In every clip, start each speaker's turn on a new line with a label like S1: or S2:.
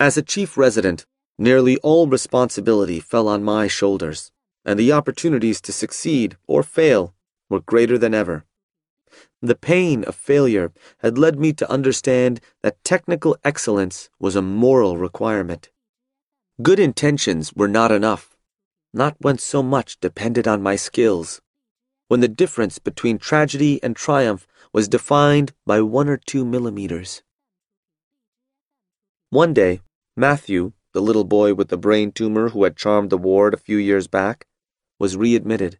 S1: As a chief resident, nearly all responsibility fell on my shoulders, and the opportunities to succeed or fail were greater than ever. The pain of failure had led me to understand that technical excellence was a moral requirement. Good intentions were not enough, not when so much depended on my skills. When the difference between tragedy and triumph was defined by one or two millimeters. One day, Matthew, the little boy with the brain tumor who had charmed the ward a few years back, was readmitted.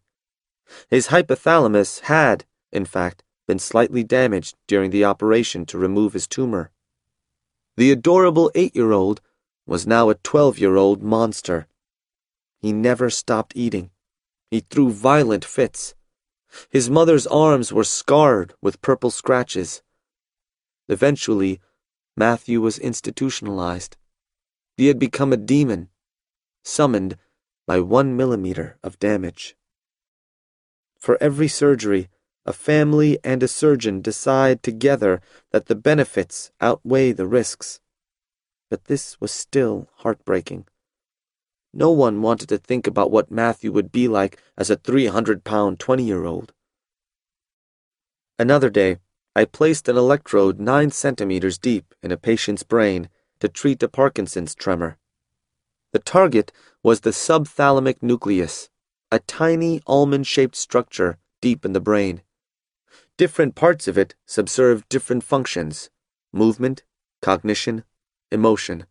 S1: His hypothalamus had, in fact, been slightly damaged during the operation to remove his tumor. The adorable eight year old was now a twelve year old monster. He never stopped eating. He threw violent fits. His mother's arms were scarred with purple scratches. Eventually, Matthew was institutionalized. He had become a demon, summoned by one millimeter of damage. For every surgery, a family and a surgeon decide together that the benefits outweigh the risks. But this was still heartbreaking. No one wanted to think about what Matthew would be like as a 300 pound 20 year old. Another day, I placed an electrode nine centimeters deep in a patient's brain to treat a Parkinson's tremor. The target was the subthalamic nucleus, a tiny almond shaped structure deep in the brain. Different parts of it subserve different functions movement, cognition, emotion.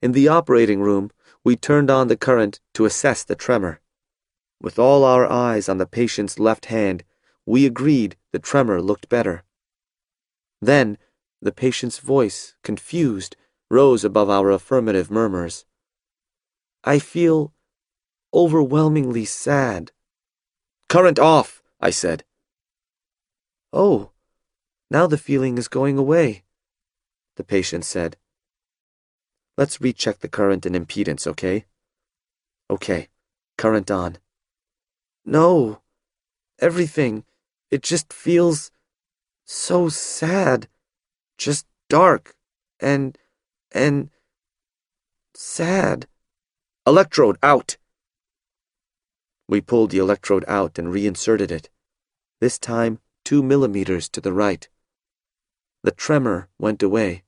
S1: In the operating room, we turned on the current to assess the tremor. With all our eyes on the patient's left hand, we agreed the tremor looked better. Then, the patient's voice, confused, rose above our affirmative murmurs. I feel overwhelmingly sad. Current off, I said. Oh, now the feeling is going away, the patient said. Let's recheck the current and impedance, okay? Okay, current on. No, everything, it just feels so sad just dark and and sad. Electrode out. We pulled the electrode out and reinserted it, this time two millimeters to the right. The tremor went away.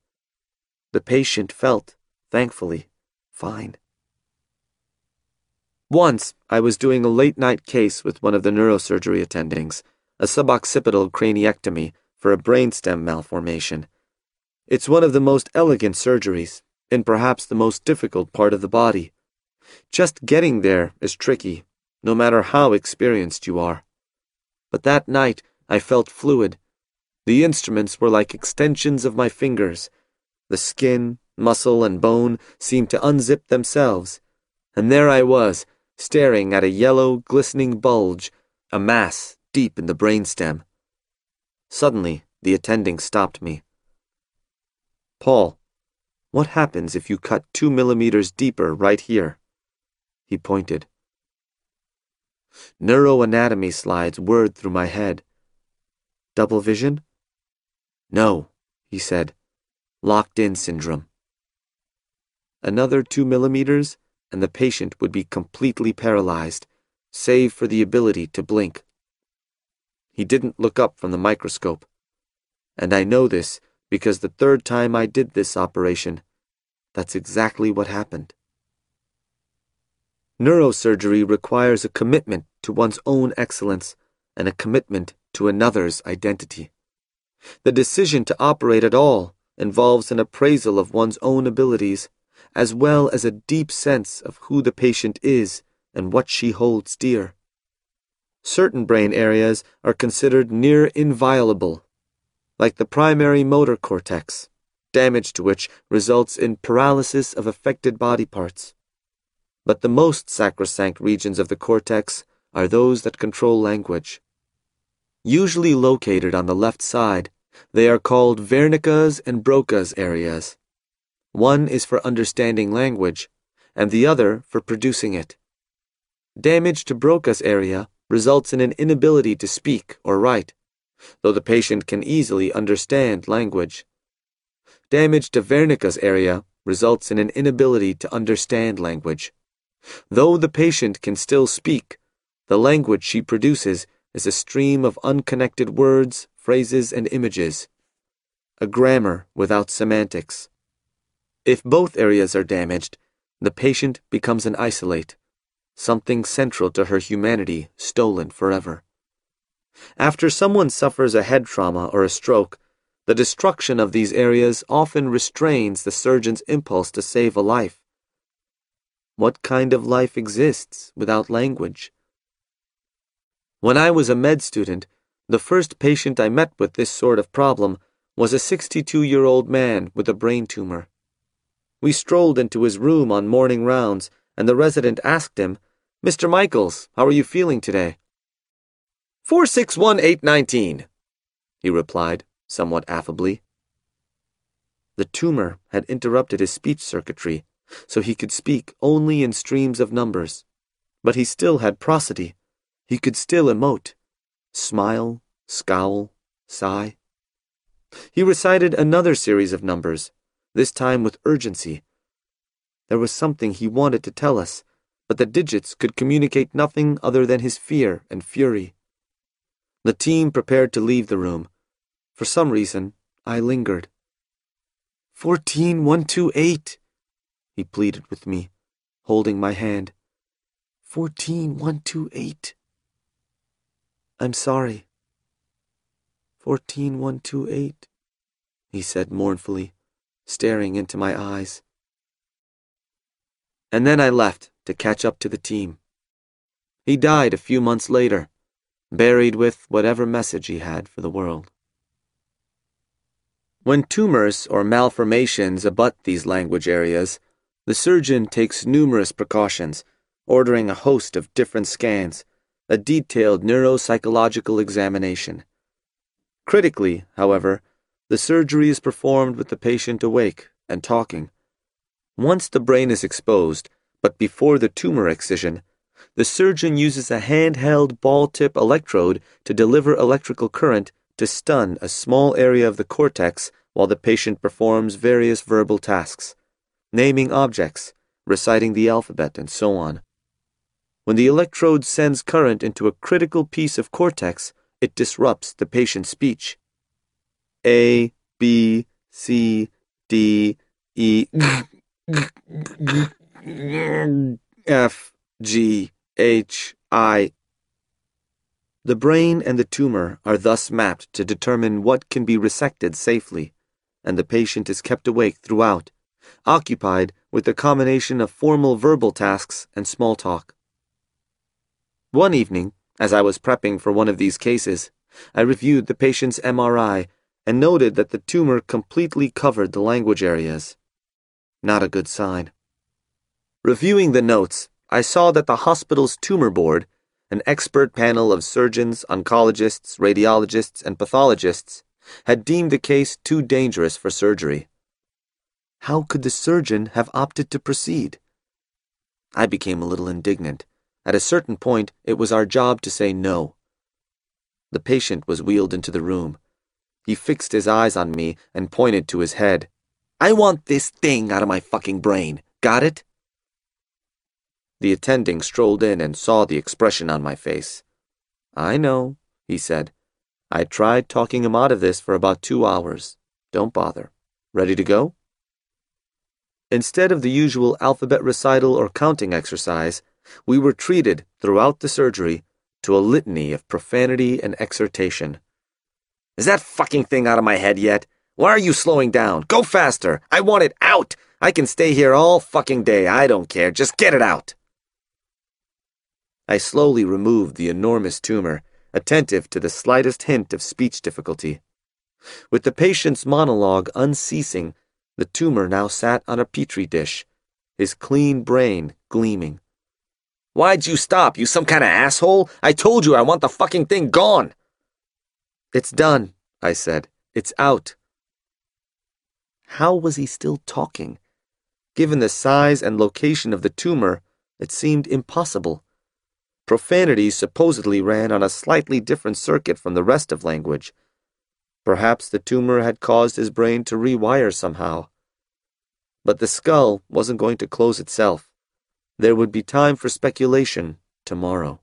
S1: The patient felt, thankfully, fine. Once, I was doing a late night case with one of the neurosurgery attendings, a suboccipital craniectomy for a brainstem malformation. It's one of the most elegant surgeries, and perhaps the most difficult part of the body. Just getting there is tricky, no matter how experienced you are. But that night, I felt fluid. The instruments were like extensions of my fingers. The skin, muscle, and bone seemed to unzip themselves. And there I was, staring at a yellow, glistening bulge, a mass deep in the brainstem. Suddenly, the attending stopped me. Paul, what happens if you cut two millimeters deeper right here? He pointed. Neuroanatomy slides whirred through my head. Double vision? No, he said. Locked in syndrome. Another two millimeters, and the patient would be completely paralyzed, save for the ability to blink. He didn't look up from the microscope. And I know this because the third time I did this operation, that's exactly what happened. Neurosurgery requires a commitment to one's own excellence and a commitment to another's identity. The decision to operate at all involves an appraisal of one's own abilities, as well as a deep sense of who the patient is and what she holds dear. Certain brain areas are considered near inviolable like the primary motor cortex, damage to which results in paralysis of affected body parts. But the most sacrosanct regions of the cortex are those that control language. Usually located on the left side, they are called Wernicke's and Broca's areas. One is for understanding language, and the other for producing it. Damage to Broca's area results in an inability to speak or write though the patient can easily understand language. Damage to Wernicke's area results in an inability to understand language. Though the patient can still speak, the language she produces is a stream of unconnected words, phrases, and images. A grammar without semantics. If both areas are damaged, the patient becomes an isolate, something central to her humanity stolen forever. After someone suffers a head trauma or a stroke, the destruction of these areas often restrains the surgeon's impulse to save a life. What kind of life exists without language? When I was a med student, the first patient I met with this sort of problem was a 62 year old man with a brain tumor. We strolled into his room on morning rounds, and the resident asked him, Mr. Michaels, how are you feeling today? 461819, he replied, somewhat affably. The tumor had interrupted his speech circuitry, so he could speak only in streams of numbers. But he still had prosody. He could still emote, smile, scowl, sigh. He recited another series of numbers, this time with urgency. There was something he wanted to tell us, but the digits could communicate nothing other than his fear and fury. The team prepared to leave the room. For some reason, I lingered. 14128, he pleaded with me, holding my hand. 14128. I'm sorry. 14128, he said mournfully staring into my eyes. And then I left to catch up to the team. He died a few months later, buried with whatever message he had for the world. When tumors or malformations abut these language areas, the surgeon takes numerous precautions, ordering a host of different scans, a detailed neuropsychological examination. Critically, however, the surgery is performed with the patient awake and talking. Once the brain is exposed, but before the tumor excision, the surgeon uses a handheld ball tip electrode to deliver electrical current to stun a small area of the cortex while the patient performs various verbal tasks, naming objects, reciting the alphabet, and so on. When the electrode sends current into a critical piece of cortex, it disrupts the patient's speech. A, B, C, D, E, F, G, H, I. The brain and the tumor are thus mapped to determine what can be resected safely, and the patient is kept awake throughout, occupied with a combination of formal verbal tasks and small talk. One evening, as I was prepping for one of these cases, I reviewed the patient's MRI and noted that the tumor completely covered the language areas. Not a good sign. Reviewing the notes, I saw that the hospital's tumor board, an expert panel of surgeons, oncologists, radiologists, and pathologists, had deemed the case too dangerous for surgery. How could the surgeon have opted to proceed? I became a little indignant. At a certain point, it was our job to say no. The patient was wheeled into the room. He fixed his eyes on me and pointed to his head. I want this thing out of my fucking brain. Got it? The attending strolled in and saw the expression on my face. I know, he said. I tried talking him out of this for about two hours. Don't bother. Ready to go? Instead of the usual alphabet recital or counting exercise, we were treated, throughout the surgery, to a litany of profanity and exhortation. Is that fucking thing out of my head yet? Why are you slowing down? Go faster. I want it out. I can stay here all fucking day. I don't care. Just get it out. I slowly removed the enormous tumor, attentive to the slightest hint of speech difficulty. With the patient's monologue unceasing, the tumor now sat on a petri dish, his clean brain gleaming. Why'd you stop, you some kind of asshole? I told you I want the fucking thing gone. It's done, I said. It's out. How was he still talking? Given the size and location of the tumor, it seemed impossible. Profanity supposedly ran on a slightly different circuit from the rest of language. Perhaps the tumor had caused his brain to rewire somehow. But the skull wasn't going to close itself. There would be time for speculation tomorrow.